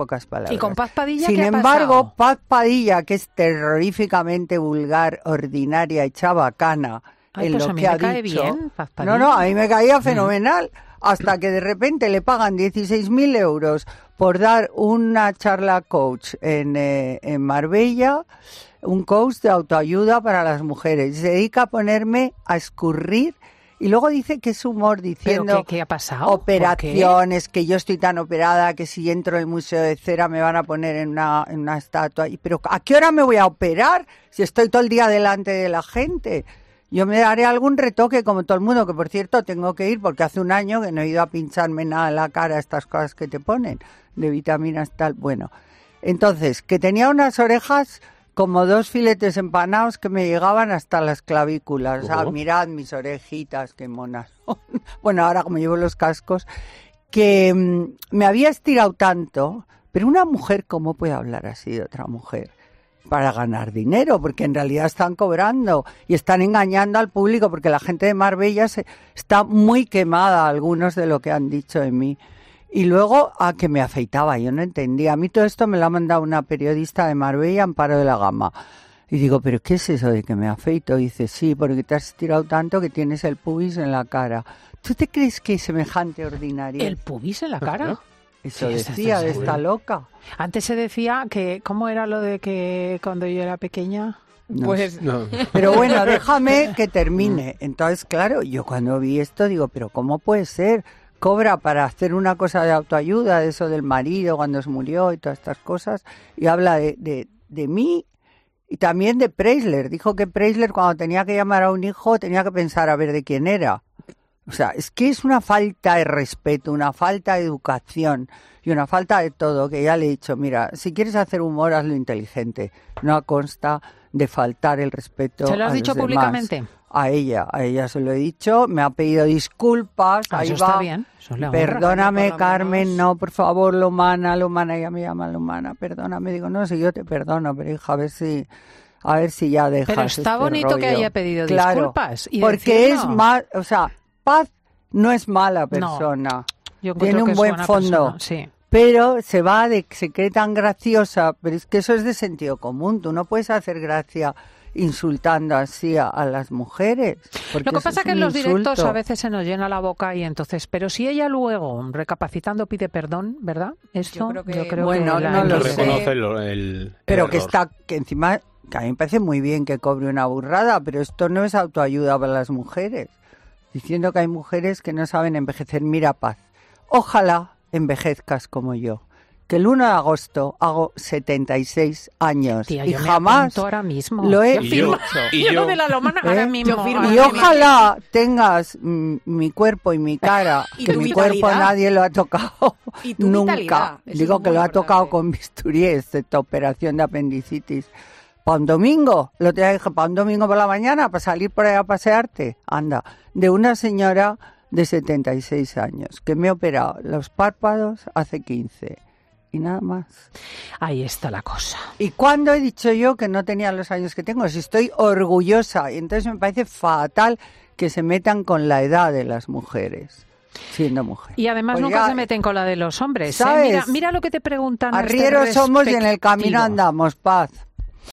pocas palabras. ¿Y con Paz Padilla Sin qué ha embargo, pasado? Paz Padilla, que es terroríficamente vulgar, ordinaria y chabacana Ay, en pues lo a mí que me ha cae dicho. bien, Paz no, no, a mí me caía fenomenal. Hasta que de repente le pagan 16.000 euros por dar una charla coach en, eh, en Marbella, un coach de autoayuda para las mujeres. Se dedica a ponerme a escurrir y luego dice que es humor ¿Pero diciendo qué, qué ha pasado? Operaciones, que yo estoy tan operada que si entro al Museo de Cera me van a poner en una, en una estatua. Y, Pero ¿a qué hora me voy a operar si estoy todo el día delante de la gente? Yo me haré algún retoque como todo el mundo, que por cierto tengo que ir porque hace un año que no he ido a pincharme nada en la cara, estas cosas que te ponen, de vitaminas tal. Bueno, entonces, que tenía unas orejas como dos filetes empanados que me llegaban hasta las clavículas. O sea, Oh. mirad mis orejitas, qué monas. Bueno, ahora como llevo los cascos, que mm, me había estirado tanto, pero una mujer, ¿cómo puede hablar así de otra mujer? Para ganar dinero, porque en realidad están cobrando y están engañando al público, porque la gente de Marbella se, está muy quemada, algunos de lo que han dicho de mí. Y luego a que me afeitaba, yo no entendía. A mí todo esto me lo ha mandado una periodista de Marbella, Amparo de la Gama. Y digo, ¿pero qué es eso de que me afeito? Y dice, sí, porque te has estirado tanto que tienes el pubis en la cara. ¿Tú te crees que es semejante ordinario? ¿El pubis en la cara? Eso Sí, decía está de esta loca. Antes se decía que, ¿cómo era lo de que cuando yo era pequeña? No pues No. Pero bueno, déjame que termine. Entonces, claro, yo cuando vi esto digo, pero ¿cómo puede ser? Cobra para hacer una cosa de autoayuda, de eso del marido cuando se murió y todas estas cosas, y habla de, de, de mí y también de Preisler. Dijo que Preisler cuando tenía que llamar a un hijo tenía que pensar a ver de quién era. O sea, es que es una falta de respeto, una falta de educación y una falta de todo, que ya le he dicho, mira, si quieres hacer humor, hazlo inteligente, no consta de faltar el respeto. ¿Se lo has a dicho demás. públicamente? A ella, a ella se lo he dicho, me ha pedido disculpas, Ah, ahí eso va. está bien. Eso honra. Perdóname, Carmen, menos. no, por favor, Lomana, Lomana, ella me llama Lomana, perdóname. Digo, no, si yo te perdono, pero hija, a ver si, a ver si ya dejas Pero está este bonito que haya pedido Claro, disculpas y porque es más, o sea, Paz no es mala persona, Yo encuentro tiene un es buen fondo. persona, Sí. pero se va de que se cree tan graciosa, pero es que eso es de sentido común, tú no puedes hacer gracia insultando así a, a las mujeres. Lo que pasa es que en los directos a veces se nos llena la boca y entonces, pero si ella luego, recapacitando, pide perdón, ¿verdad? Esto Yo creo que- Bueno, que no lo. Reconoce el, el Pero que está, que encima, que a mí me parece muy bien que cobre una burrada, pero esto no es autoayuda para las mujeres. Diciendo que hay mujeres que no saben envejecer. Mira, Paz, ojalá envejezcas como yo. Que el 1 de agosto hago 76 años Tía, y yo jamás ahora mismo. lo he Y yo, dicho. y Yo de la lomana ahora ¿Eh? mismo. Yo firmo. Y mismo. ojalá tengas mi cuerpo y mi cara, Y que mi cuerpo vitalidad. nadie lo ha tocado Y nunca. Digo que lo ha tocado con bisturí, esta operación de apendicitis. Para un domingo, lo te dije, para un domingo por la mañana, para salir por ahí a pasearte. Anda, de una señora de 76 años que me ha operado los párpados hace 15 y nada más. Ahí está la cosa. ¿Y cuándo he dicho yo que no tenía los años que tengo? Si estoy orgullosa. Y entonces me parece fatal que se metan con la edad de las mujeres, siendo mujer. Y además Pues nunca ya, se meten con la de los hombres. ¿eh? ¿sabes? Mira, mira lo que te preguntan. a este Arrieros somos y en el camino andamos, paz.